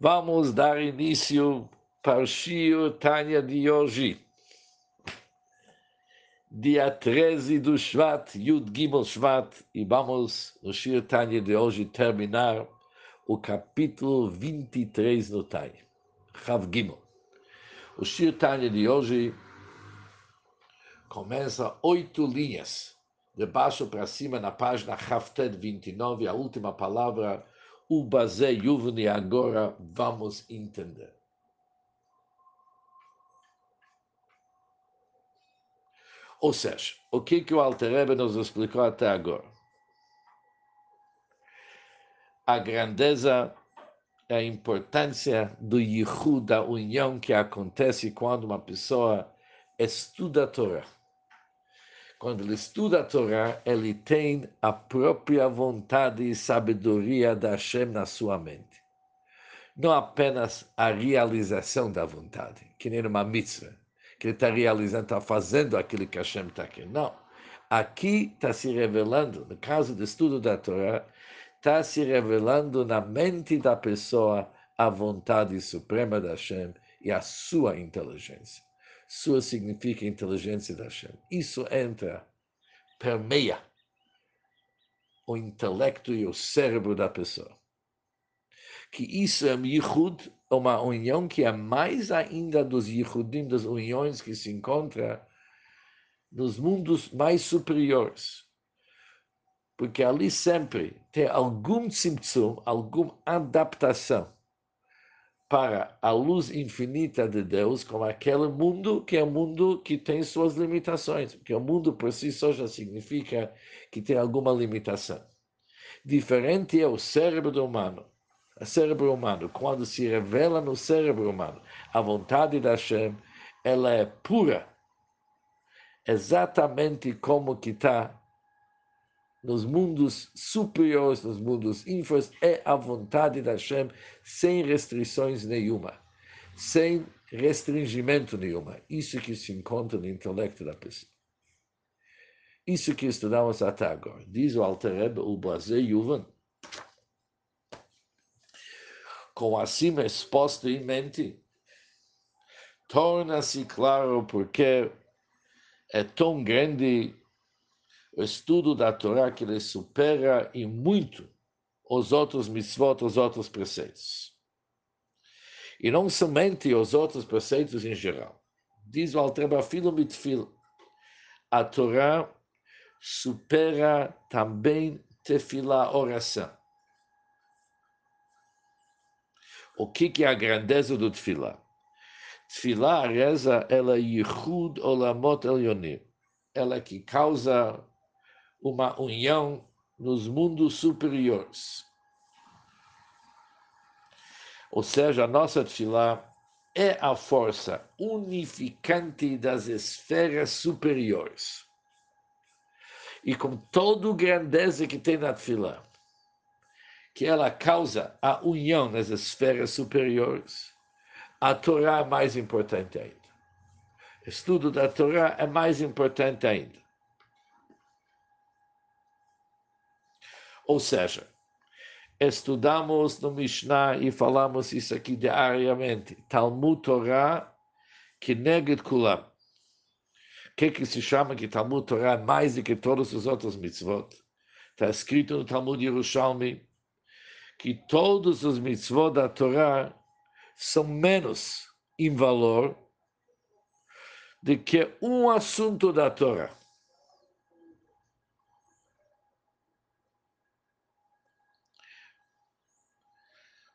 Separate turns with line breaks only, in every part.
Vamos dar início para o Shio Tanya de hoje. Dia 13 do Shvat, Yud Gimel Shvat, e vamos no Shio Tanya de hoje terminar o capítulo 23 do Tanya, Chav Gimel. O Shio Tanya de hoje começa oito linhas, de baixo para cima, na página Hafted 29, a última palavra o Bazé Yuvni agora vamos entender. Ou seja, o que, que o Alterebe nos explicou até agora? A grandeza, a importância do Yihu, da união que acontece quando uma pessoa estuda a Torá quando ele estuda a Torá, ele tem a própria vontade e sabedoria da Hashem na sua mente. Não apenas a realização da vontade, que nem uma mitzvah, que ele está realizando, está fazendo aquilo que Hashem está querendo. Não. Aqui está se revelando, no caso do estudo da Torá, está se revelando na mente da pessoa a vontade suprema da Hashem e a sua inteligência. Sua significa inteligência da Hashem. Isso entra, permeia o intelecto e o cérebro da pessoa. Que isso é um yichud, uma união que é mais ainda dos yichudim, das uniões que se encontra nos mundos mais superiores. Porque ali sempre tem algum tzimtzum, alguma adaptação para a luz infinita de Deus como aquele mundo que é um mundo que tem suas limitações, porque o mundo por si só já significa que tem alguma limitação. Diferente é o cérebro humano. O cérebro humano, quando se revela no cérebro humano a vontade da Hashem, ela é pura, exatamente como que está nos mundos superiores, nos mundos inferiores, é a vontade da Hashem, sem restrições nenhuma, sem restringimento nenhuma. Isso que se encontra no intelecto da pessoa. Isso que estudamos até agora. Diz o Alter Rebbe, o Blazer Yuvan, com acima exposto em mente, torna-se claro porque é tão grande o estudo da Torá que ele supera em muito os outros mitzvot, os outros preceitos. E não somente os outros preceitos em geral. Diz o Altreba Filo Mitfil, a Torá supera também tefilá, oração. O que, que é a grandeza do tefilá? Tefilá, a reza, ela é yichud olamot elyonim. Ela que causa uma união nos mundos superiores. Ou seja, a nossa tefilá é a força unificante das esferas superiores. E com toda a grandeza que tem na tefilá, que ela causa a união nas esferas superiores, a Torá é mais importante ainda. Estudo da Torá é mais importante ainda. Ou seja, estudamos no Mishnah e falamos isso aqui diariamente. Talmud Torah que neged kulam. O que, que se chama que Talmud Torah é mais do que todos os outros mitzvot? Está escrito no Talmud Yerushalmi que todos os mitzvot da Torá são menos em valor do que um assunto da Torá.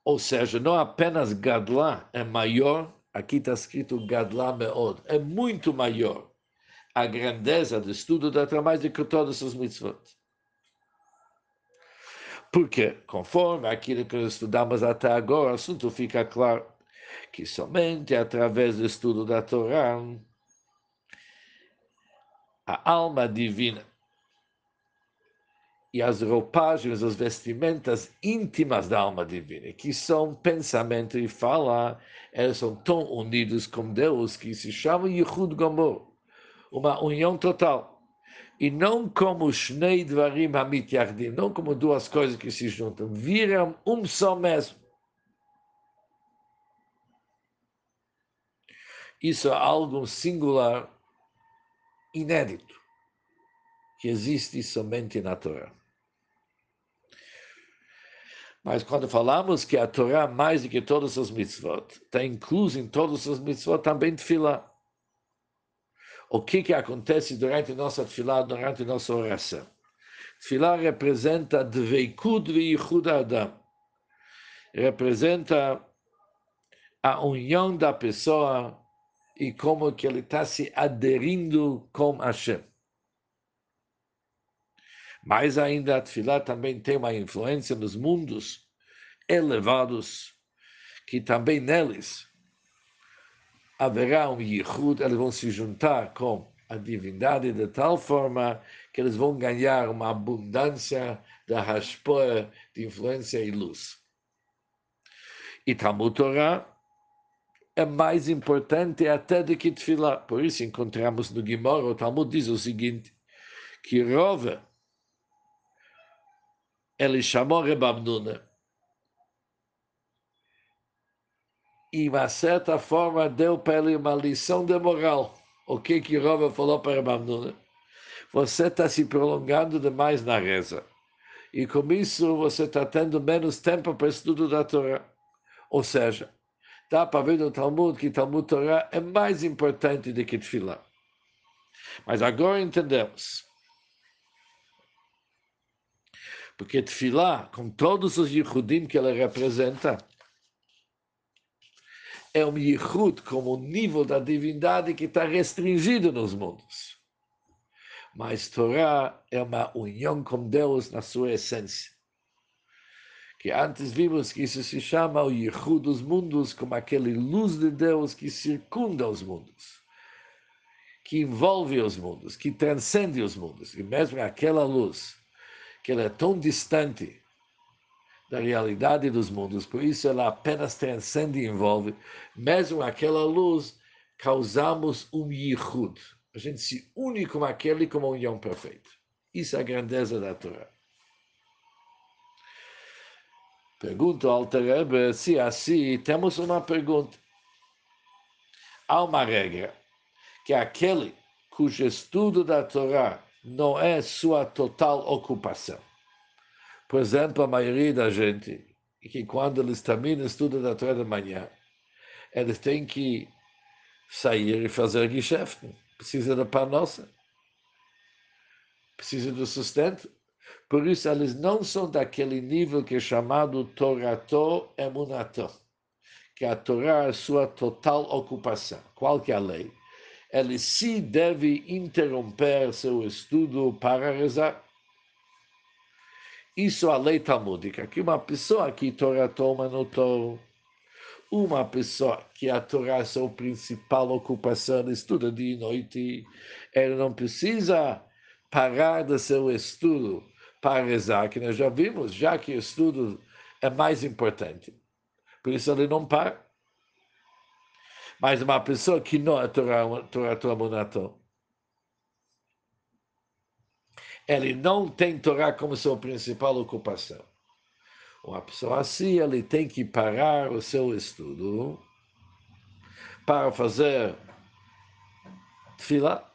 Ou seja, não apenas Gadlá é maior, aqui está escrito Gadlá Meod, é muito maior a grandeza do estudo da Torá do que todos os mitzvot. Porque, conforme aquilo que estudamos até agora, o assunto fica claro que somente através do estudo da Torá a alma divina e as roupagens, as vestimentas íntimas da alma divina, que são pensamento e fala, elas são tão unidos com Deus que se chamam Yichud Gomor, uma união total. E não como Shnei Dvarim Hamit Yardim, não como duas coisas que se juntam, viram um só mesmo. Isso é algo singular, inédito, que existe somente na Torá. Mas quando falamos que a Torá, mais do que todas as mitzvot, está incluso em todas as mitzvot também tefilá. O que, que acontece durante nossa tefilá, durante nossa oração? Tefilá representa Dveikud Yichud Adam. Representa a união da pessoa e como que ele está se aderindo com Hashem. Mais ainda, a Tefilá também tem uma influência nos mundos elevados, que também neles haverá um Yichud, eles vão se juntar com a divindade de tal forma que eles vão ganhar uma abundância da raspoa de influência e luz. E Talmud Torah é mais importante até do que Tfilah. Por isso encontramos no Gimor, o Talmud diz o seguinte, que Rove, ele chamou Rebabnuna, e, de certa forma, deu para ele uma lição de moral. O que que Rove falou para Rebabnuna? você está se prolongando demais na reza. E com isso você está tendo menos tempo para estudo da Torá. Ou seja, dá para ver no Talmud que Talmud Torá é mais importante do que Tfilah. Mas agora entendemos. Porque Tfilah, com todos os Yichudim que ela representa, é um Yichud como o nível da divindade que está restringido nos mundos mas Torá é uma união com Deus na sua essência. Que antes vimos que isso se chama o Yichud dos mundos, como aquele luz de Deus que circunda os mundos, que envolve os mundos, que transcende os mundos. E mesmo aquela luz, que ela é tão distante da realidade dos mundos, por isso ela apenas transcende e envolve, mesmo aquela luz, causamos um Yichud, a gente se une com aquele como uma união perfeita. Isso é a grandeza da Torá. Pergunto ao Terebe se assim temos uma pergunta. Há uma regra que aquele cujo estudo da Torá não é sua total ocupação. Por exemplo, a maioria da gente, que quando eles terminam estudo da Torá de manhã, eles têm que sair e fazer geschäfte precisa da panossa, precisa do sustento. Por isso, eles não são daquele nível que é chamado Torato Emunato, que a Torá é sua total ocupação. Qual que é a lei? Ele se deve interromper seu estudo para rezar. Isso é a lei talmúdica, que uma pessoa que Torato Emunato uma pessoa que a Torá é sua principal ocupação, estuda dia e noite, ele não precisa parar do seu estudo para rezar, que nós já vimos, já que o estudo é mais importante. Por isso ele não para. Mas uma pessoa que não é Torá, Torá Monato, ele não tem Torá como sua principal ocupação. Uma pessoa assim, ele tem que parar o seu estudo para fazer fila.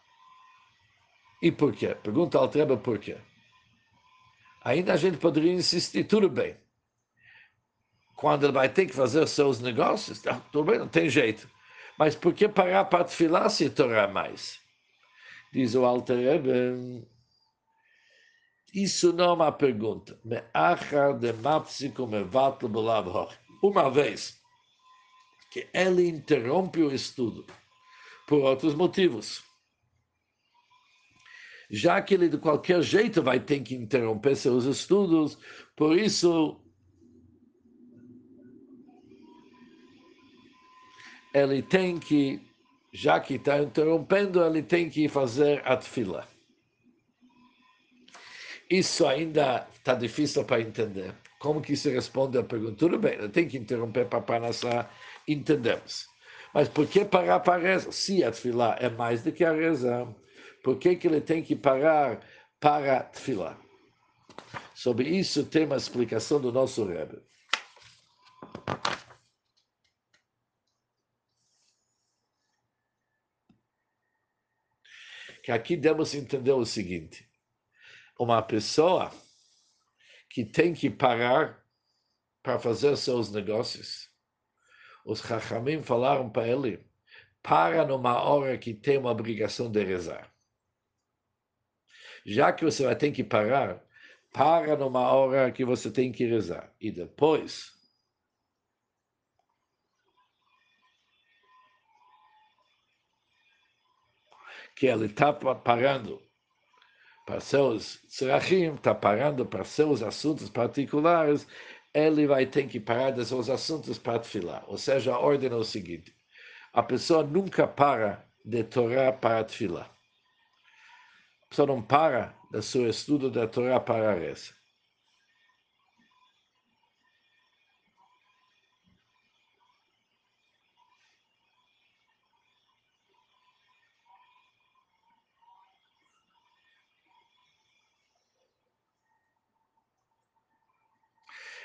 E por quê? Pergunta ao Treba por quê. Ainda a gente poderia insistir, tudo bem. Quando ele vai ter que fazer seus negócios, tá, tudo bem, não tem jeito. Mas por que parar para filar se torar mais? Diz o Alter Rebbe, isso não é uma pergunta. Uma vez que ele interrompe o estudo por outros motivos, já que ele de qualquer jeito vai ter que interromper seus estudos, por isso ele tem que, já que está interrompendo, ele tem que fazer a fila. Isso ainda está difícil para entender. Como que se responde à pergunta? Tudo bem, tem que interromper para Panassá, entendemos. Mas por que parar para rezar? Se a tefilá é mais do que a reza, por que, que ele tem que parar para tefilá? Sobre isso tem uma explicação do nosso Rebbe. Que aqui devemos entender o seguinte: uma pessoa que tem que parar para fazer seus negócios, os Chachamim falaram para ele: para numa hora que tem uma obrigação de rezar. Já que você vai ter que parar, para numa hora que você tem que rezar. E depois, que ele está parando para seus tzrachim, está parando para seus assuntos particulares, ele vai ter que parar dos seus assuntos para filar. Ou seja, a ordem é o seguinte: a pessoa nunca para de Torá para filar. A pessoa não para do seu estudo da Torá para a reza.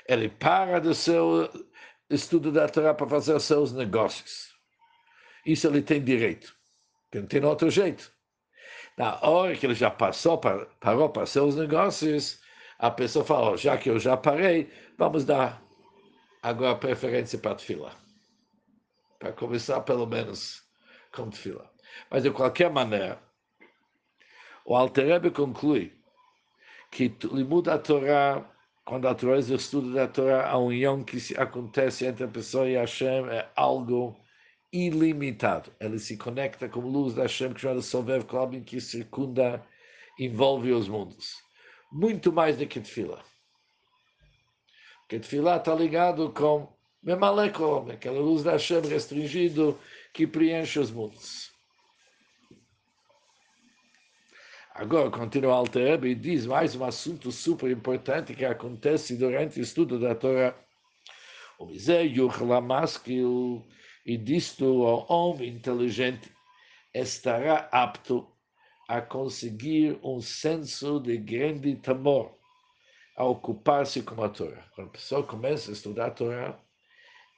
Ele para do seu estudo da Torá para fazer seus negócios. Isso ele tem direito. Não tem outro jeito. Na hora que ele já passou, parou para seus negócios, a pessoa fala, já que eu já parei, vamos dar agora preferência para a fila. Para começar, pelo menos, com fila. Mas, de qualquer maneira, o Alter conclui que muda a Torá, quando a Torá é o estudo da Torá, a união que acontece entre a pessoa e Hashem é algo ilimitado. Ele se conecta com a luz da Hashem, que chama Sovev Klabin, que circunda, envolve os mundos. Muito mais do que Tfila. Porque Tfila está ligado com Memalekom, aquela luz da Hashem restringido que preenche os mundos. Agora, continua Alter e diz mais um assunto super importante que acontece durante o estudo da Torá. O Mizé Yuchlamaskil e disto o homem inteligente estará apto a conseguir um senso de grande temor a ocupar-se com a Torá. Quando a pessoa começa a estudar a Torá,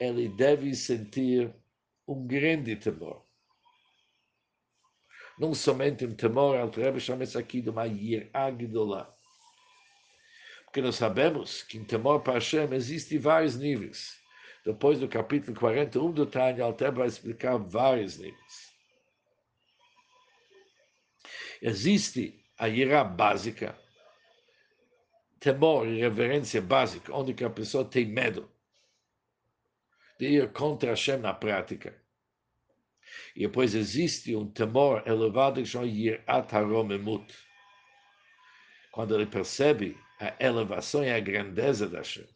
ele deve sentir um grande temor. Não somente um temor, o Rebbe isso aqui de uma yiragdola. Porque nós sabemos que em temor para Hashem existem vários níveis. Depois do capítulo 41 do Tânia, Alter vai explicar vários níveis. Existe a ira básica, temor e reverência básica, onde a pessoa tem medo de ir contra Hashem na prática. E depois existe um temor elevado que chama Yirat HaRomemut. Quando ele percebe a elevação e a grandeza da Hashem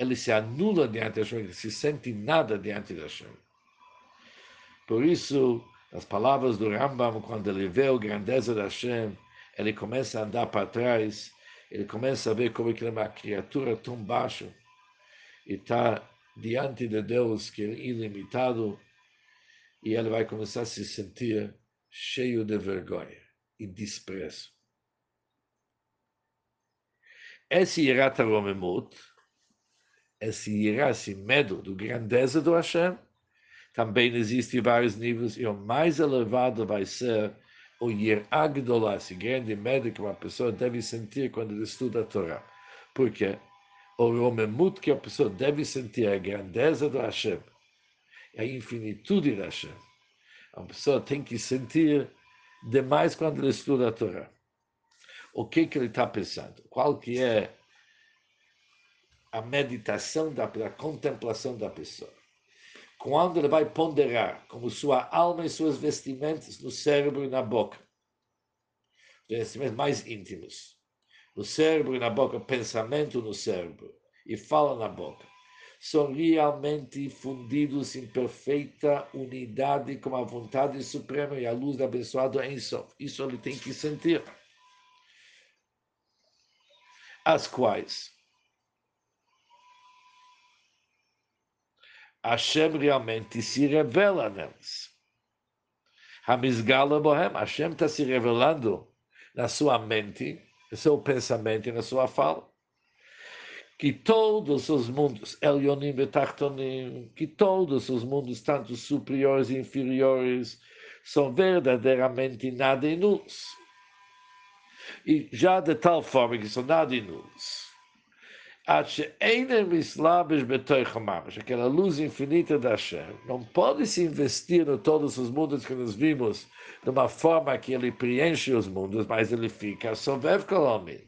ele se anula diante da Hashem, ele se sente nada diante da Hashem. Por isso, as palavras do Rambam, quando ele vê a grandeza da Hashem, ele começa a andar para trás, ele começa a ver como ele é uma criatura tão baixa e está diante de Deus que é ilimitado e ele vai começar a se sentir cheio de vergonha e desprezo. Esse Irat Romemut esse irá, esse medo do grandeza do Hashem, também existem vários níveis, e o mais elevado vai ser o Yiragdolá, esse grande medo que uma pessoa deve sentir quando estuda a Torá. Porque o Romemut que a pessoa deve sentir a grandeza do Hashem, a infinitude do Hashem. A pessoa tem que sentir demais quando ele estuda a Torá. O que, que ele está pensando? Qual que é a meditação da, da contemplação da pessoa. Quando ele vai ponderar como sua alma e suas vestimentas no cérebro e na boca, vestimentos mais íntimos, no cérebro e na boca, pensamento no cérebro e fala na boca, são realmente fundidos em perfeita unidade com a vontade suprema e a luz do abençoado Ensof. Isso ele tem que sentir. As quais Hashem realmente se revela neles. Hamizgala Bohem, Hashem está se revelando na sua mente, no seu pensamento e na sua fala. Que todos os mundos, Elionim e Tachtonim, que todos os mundos, tanto superiores e inferiores, são verdadeiramente nada inuls. E já de tal forma que são nada inuls. Aquela luz infinita da Hashem não pode se investir em todos os mundos que nós vimos de uma forma que ele preenche os mundos, mas ele fica sovev kolomim.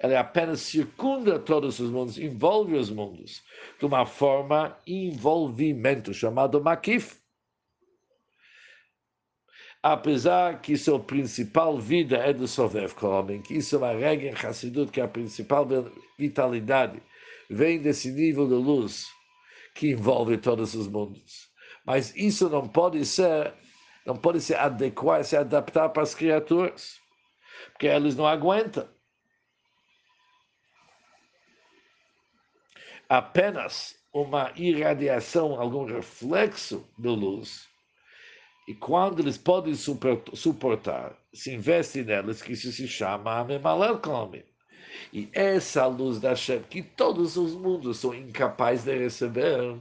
Ele apenas circunda todos os mundos, envolve os mundos, de uma forma envolvimento, chamado makif apesar que sua principal vida é do Sovev Kolomim, que isso é uma regra em Hassidut, que a principal vitalidade vem desse nível de luz que envolve todos os mundos. Mas isso não pode ser, não pode se adequar, se adaptar para as criaturas, porque eles não aguentam. Apenas uma irradiação, algum reflexo de luz, e quando eles podem suportar, se investe nelas, que isso se chama Amemalel Komi. E essa luz da Hashem, que todos os mundos são incapazes de receber,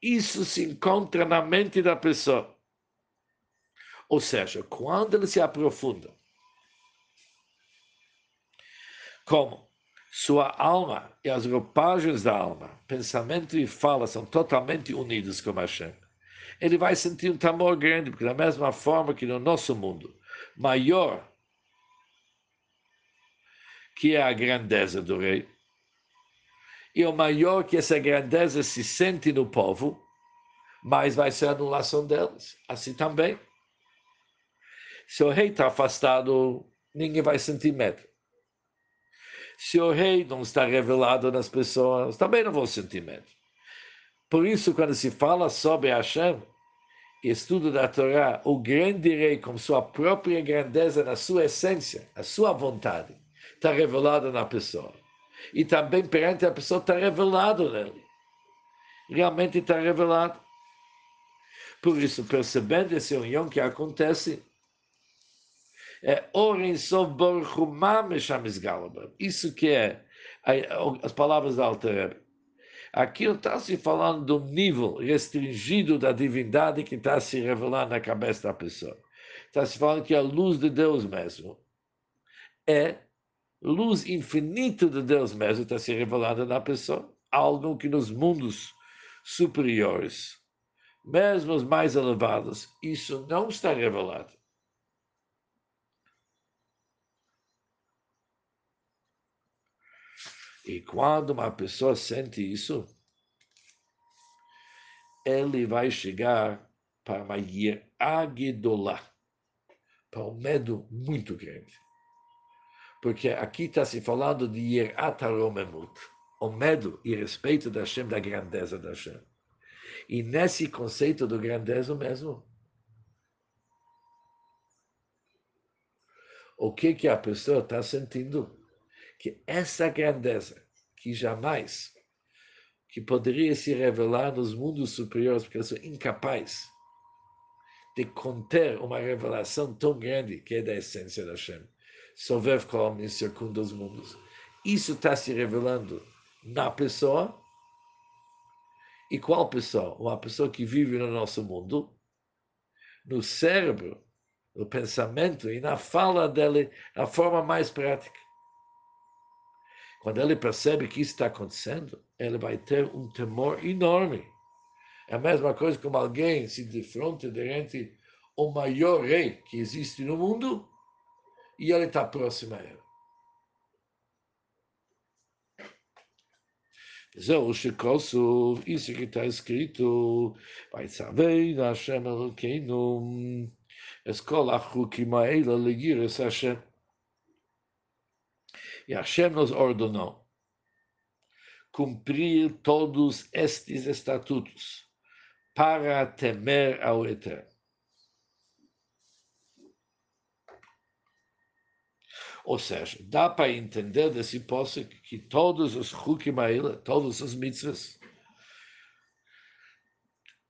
isso se encontra na mente da pessoa. Ou seja, quando ele se aprofunda, como sua alma e as roupagens da alma, pensamento e fala são totalmente unidos com Hashem ele vai sentir um temor grande, porque da mesma forma que no nosso mundo, maior que é a grandeza do rei, e o maior que essa grandeza se sente no povo, mais vai ser a anulação deles. Assim também. Se o rei está afastado, ninguém vai sentir medo. Se o rei não está revelado nas pessoas, também não vão sentir medo. Por isso, quando se fala sobre Hashem, estudo da Torá, o grande rei, com sua própria grandeza na sua essência, a sua vontade, está revelado na pessoa. E também perante a pessoa está revelado nele. Realmente está revelado. Por isso, percebendo essa união que acontece, é Isso que é as palavras da Alter Aqui está se falando do nível restringido da divindade que está se revelando na cabeça da pessoa. Está se falando que a luz de Deus mesmo é luz infinita de Deus mesmo está se revelando na pessoa, algo que nos mundos superiores, mesmo os mais elevados, isso não está revelado. E quando uma pessoa sente isso, ele vai chegar para uma Agedolá, para um medo muito grande. Porque aqui está se falando de Yerat HaRomemut, o medo e respeito da Hashem, da grandeza da Hashem. E nesse conceito do grandeza mesmo, o que, que a pessoa está sentindo? Que essa grandeza, que jamais que poderia se revelar nos mundos superiores, porque eu sou incapaz de conter uma revelação tão grande que é da essência da Hashem. Sovev Kol circunda os mundos. Isso está se revelando na pessoa. E qual pessoa? Uma pessoa que vive no nosso mundo, no cérebro, no pensamento e na fala dele, na forma mais prática. Quando ele percebe que isso está acontecendo, ele vai ter um temor enorme. É a mesma coisa como alguém se defronta diante o maior rei que existe no mundo e ele está próximo a ele. זהו שכוסו, isso que está escrito, vai saber Hashem Elokeinu, es kol achukim ha'ela legiras Hashem. E Hashem nos ordenou cumprir todos estes estatutos para temer ao Eterno. Ou seja, dá para entender desse posse que todos os Hukim todos os mitzvahs,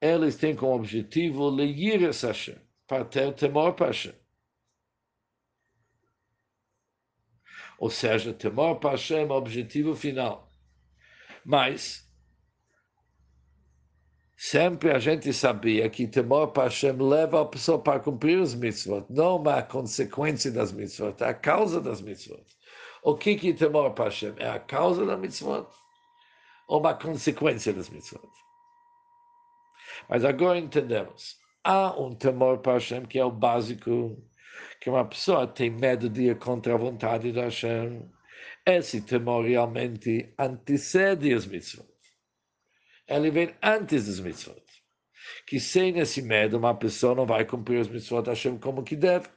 eles têm como objetivo leir Hashem, para ter temor para Hashem. Ou seja, temor para Hashem é o objetivo final. Mas, Sempre a gente sabia que temor para Hashem leva a pessoa para cumprir os mitzvot, não uma consequência das mitzvot, é a causa das mitzvot. O que que temor para Hashem? É a causa das mitzvot ou uma consequência das mitzvot? Mas agora entendemos. Há um temor para Hashem que é o básico, que uma pessoa tem medo de ir contra a vontade de Hashem. Esse temor realmente antecede as mitzvot ele vem antes dos mitzvot. Que sem esse medo, uma pessoa não vai cumprir os mitzvot Hashem como que deve.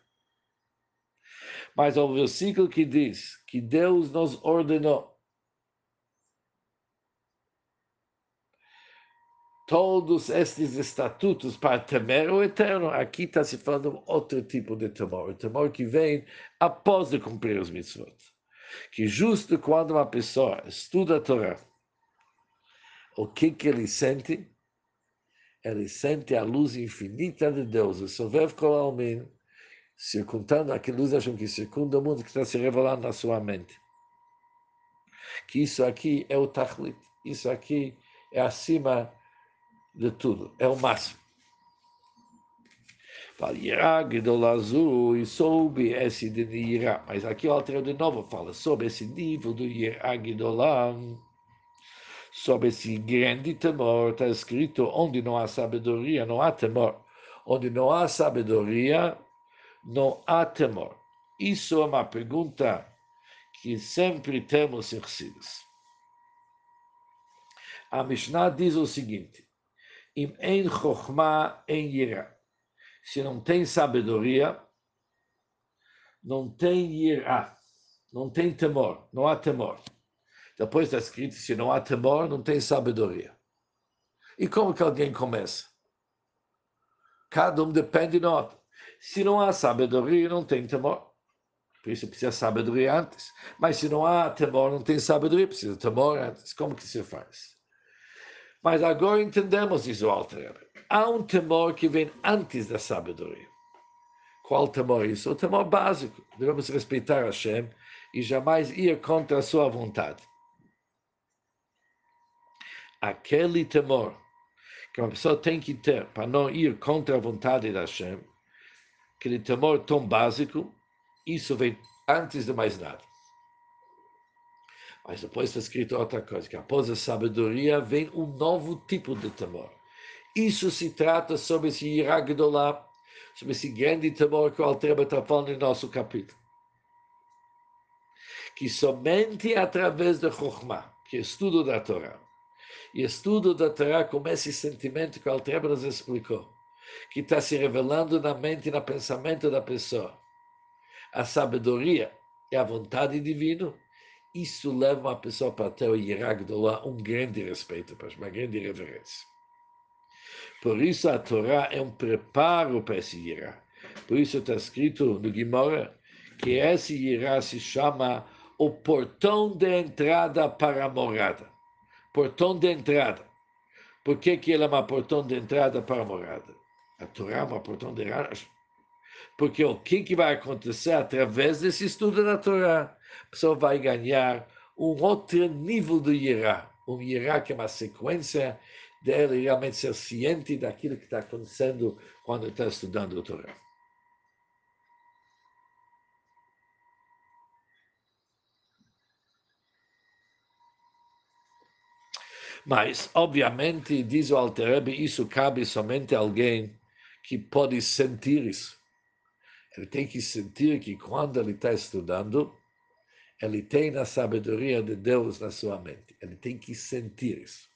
Mas o versículo que diz que Deus nos ordenou todos estes estatutos para temer o eterno, aqui está se falando outro tipo de temor, o temor que vem após de cumprir os mitzvot. Que justo quando uma pessoa estuda a Torá, o que, que ele sente? Ele sente a luz infinita de Deus, o Sovev Kolalmin, circundando aquela luz Hashem que circunda o mundo que está se revelando na sua mente. Que isso aqui é o Tachlit, isso aqui é acima de tudo, é o máximo. e soube esse de Yirá. Mas aqui o Alter de novo fala sobre esse nível do Yirá Gedolah sobre esse grande temor, está escrito: onde não há sabedoria, não há temor. Onde não há sabedoria, não há temor. Isso é uma pergunta que sempre temos em Chassidus. A Mishnah diz o seguinte: Im en chokhmah en yira. Se não tem sabedoria, não tem yira, não tem temor, não há temor. Depois está escrito: se não há temor, não tem sabedoria. E como que alguém começa? Cada um depende de outro. Se não há sabedoria, não tem temor. Por isso precisa sabedoria antes. Mas se não há temor, não tem sabedoria, precisa temor antes. Como que se faz? Mas agora entendemos isso, Alter. Há um temor que vem antes da sabedoria. Qual temor isso? O temor básico. Devemos respeitar Hashem e jamais ir contra a sua vontade aquele temor que uma pessoa tem que ter para não ir contra a vontade da Hashem, aquele temor tão básico, isso vem antes de mais nada. Mas depois está escrito outra coisa, que após a sabedoria vem um novo tipo de temor. Isso se trata sobre esse Iragdolá, sobre esse grande temor que o Altreba está falando no nosso capítulo. Que somente através da Chokhmah, que é estudo da Torá, e estudo da Torá com esse sentimento que o Altreba nos explicou, que está se revelando na mente e no pensamento da pessoa. A sabedoria e a vontade divina, isso leva uma pessoa para ter o Yiragdolá, um grande respeito, uma grande reverência. Por isso a Torá é um preparo para esse Yirá. Por isso está escrito no Guimora que esse Yirá se chama o portão de entrada para a morada portão de entrada. Por que, que ele é uma portão de entrada para a morada? A Torá é uma portão de entrada. Porque o que, que vai acontecer através desse estudo da Torá? A pessoa vai ganhar um outro nível do Yerá. Um Yerá que é uma sequência dele realmente ser ciente daquilo que está acontecendo quando está estudando a Torá. Mas, obviamente, diz o Alterebe, isso cabe somente a alguém que pode sentir isso. Ele tem que sentir que quando ele está estudando, ele tem a sabedoria de Deus na sua mente. Ele tem que sentir isso.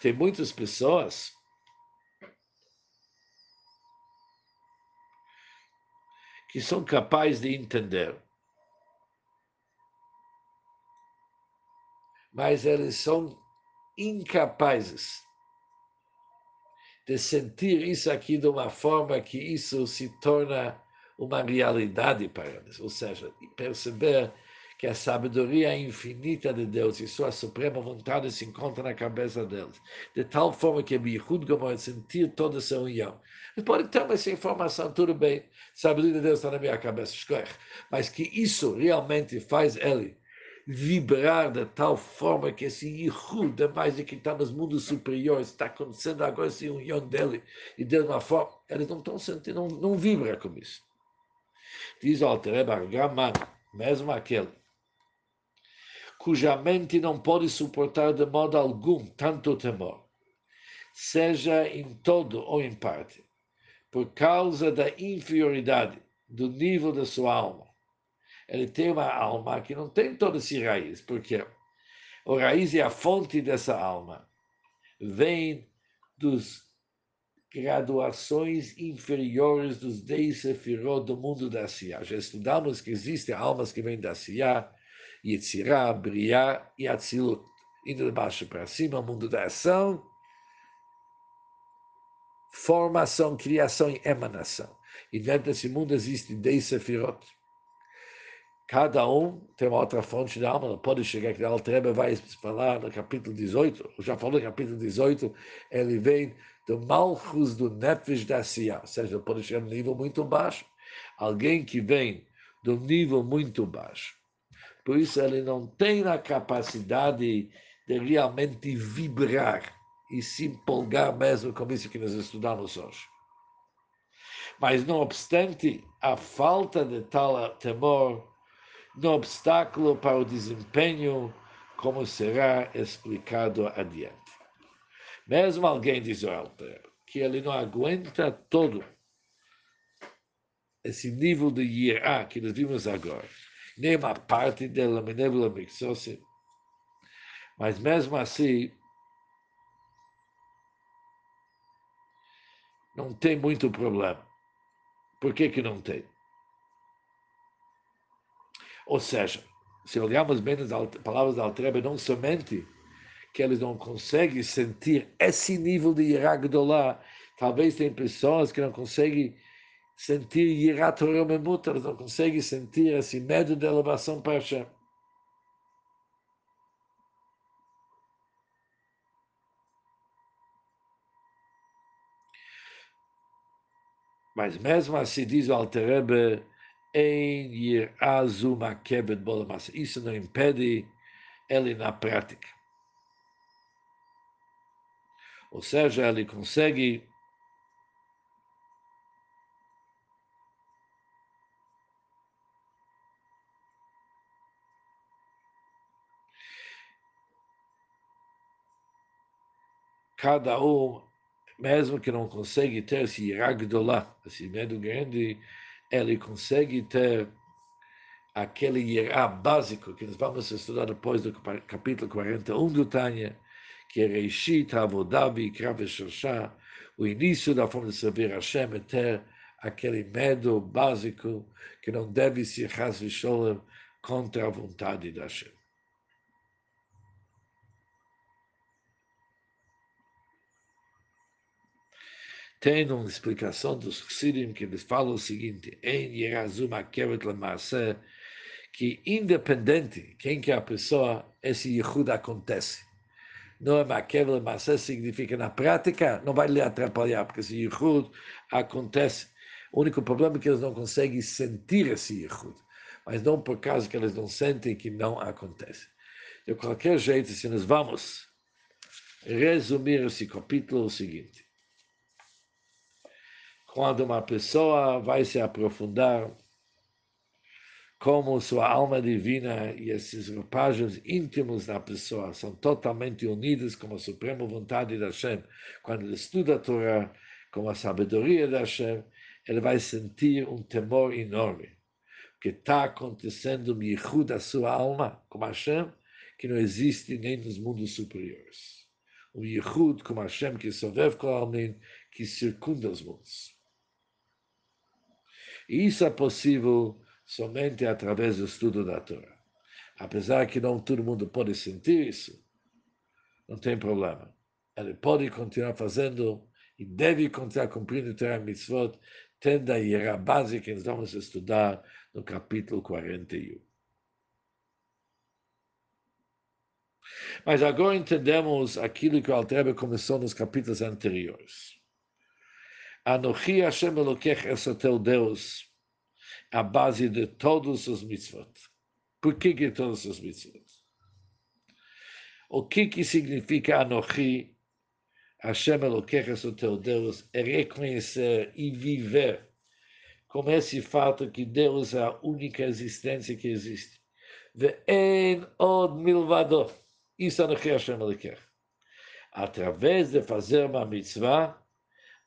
Tem muitas pessoas que são capazes de entender, mas eles são incapazes de sentir isso aqui de uma forma que isso se torna uma realidade para eles, ou seja, perceber que a sabedoria infinita de Deus e sua suprema vontade se encontra na cabeça deles, de tal forma que Bihud Gomor sentir toda essa união. Eles podem ter essa informação, tudo bem, sabedoria de Deus está na minha cabeça, mas que isso realmente faz ele vibrar de tal forma que esse Yihud, mais do que está nos mundos superiores, está acontecendo agora essa união dele, e de uma forma, eles não estão sentindo, não, não vibra com isso. Diz o Altereba, mesmo aquele, cuja mente não pode suportar de modo algum tanto temor, seja em todo ou em parte, por causa da inferioridade do nível da sua alma. Ele tem uma alma que não tem toda essa raiz, porque a raiz é a fonte dessa alma. Vem dos graduações inferiores dos dez sefirot do mundo da Siyah. Já estudamos que existem almas que vêm da Siyah, Yetzirah, Briah e Atzilut. Indo de baixo para cima, mundo da ação, formação, criação e emanação. E dentro desse mundo existem dez sefirot. Cada um tem uma outra fonte de alma, não pode chegar que o Altreba vai falar no capítulo 18, já falou no capítulo 18, ele vem do Malchus do Nefesh da Sia, ou seja, pode chegar no nível muito baixo. Alguém que vem do nível muito baixo. Por isso ele não tem a capacidade de realmente vibrar e se empolgar mesmo com isso que nós estudamos hoje. Mas, não obstante, a falta de tal temor no obstáculo para o desempenho, como será explicado adiante. Mesmo alguém diz o Alter, que ele não aguenta todo esse nível de hierá que nós vimos agora, nem uma parte dela, Menébula Mixose, mas mesmo assim, não tem muito problema. Por que, que não tem? Ou seja, se olharmos bem as palavras da Altreba, não somente que eles não conseguem sentir esse nível de Yeragdolá, talvez tem pessoas que não conseguem sentir Yeratoromemut, eles não conseguem sentir esse medo de elevação para Hashem. Mas mesmo assim, diz o Alterebe. Isso não impede ele na prática. Ou seja, ele consegue cada um, mesmo que não consegue ter esse ragdolá, esse medo grande, ele consegue ter aquele hierá básico que nós vamos estudar depois do capítulo 41 do Tânia, que é Reishit, Avodabi, Krav Shoshá, o início da forma de servir a Hashem é ter aquele medo básico que não deve se rasvicholar contra a vontade da Hashem. Tem uma explicação dos Chassidim que eles falam o seguinte, em Yerazum Akeret Lamasseh, que independente quem que é a pessoa, esse Yehud acontece. Não é Makev Lamasseh, significa na prática, não vai lhe atrapalhar, porque esse Yehud acontece. O único problema é que eles não conseguem sentir esse Yehud, mas não por causa que eles não sentem que não acontece. De qualquer jeito, se nós vamos resumir esse capítulo, é o seguinte quando uma pessoa vai se aprofundar como sua alma divina e esses roupagens íntimos da pessoa são totalmente unidos com a suprema vontade da Hashem, quando ele estuda a Torá com a sabedoria da Hashem, ele vai sentir um temor enorme, que está acontecendo um yichud da sua alma com Hashem, que não existe nem nos mundos superiores. Um yichud com Hashem que sovev kol que circunda os mundos. Isso é possível somente através do estudo da Torá. Apesar que não todo mundo pode sentir isso, não tem problema. Ele pode continuar fazendo e deve continuar cumprindo o Torah Mitzvot, tendo a hierarquia básica que nós vamos estudar no capítulo 41. Mas agora entendemos aquilo que o Altrebe começou nos capítulos anteriores. Anochi Hashem Elokech é o teu Deus, a base de todos os mitzvot. Por que, que todas as mitzvot? O que, que significa Anochi, Hashem Elokecha, o teu Deus, é reconhecer e viver com esse fato que Deus é a única existência que existe. Ve'en od milvado. Isso Anochi Hashem Elokecha. Através de fazer uma mitzvah,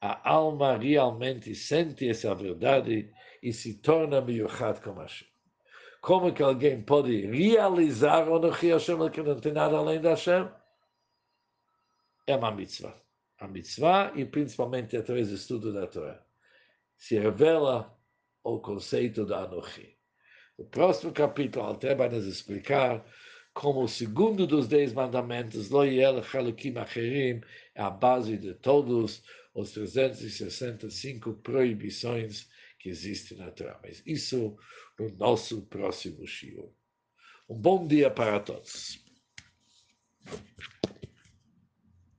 a alma realmente sente essa verdade e se torna miuchat com Hashem. Como que alguém pode realizar o Nochi Hashem, que não tem nada além da Hashem? É uma mitzvah. A mitzvah, e principalmente através do estudo da Torá, se revela o conceito da Anochi. No próximo capítulo, Alter vai nos explicar como o segundo dos dez mandamentos, Lo Yel Chalukim Acherim, é a base de todos os 365 proibições que existem na Torá. Mas isso no nosso próximo shiur. Um bom dia para todos.